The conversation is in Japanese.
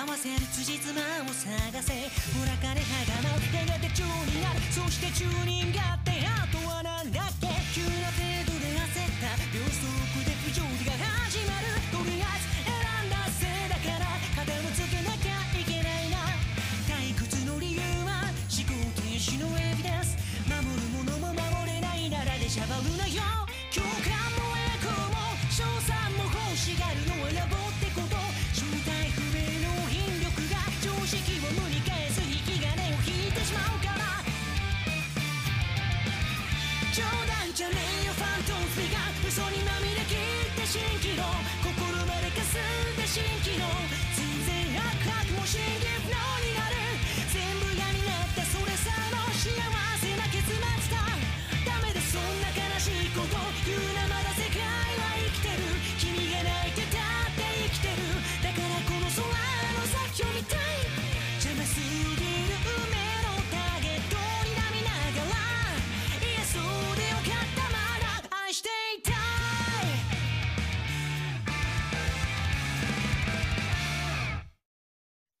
合わせる辻褄を探せ。ほら金はがまやがて宙になるそして宙にがってあとはなんだっけ急な程度で焦った秒速で不条理が始まるとりあえず選んだせ。いだから肩をつけなきゃいけないな退屈の理由は思考停止のエビデンス守るものも守れないならでしゃばるなよ共感 your name.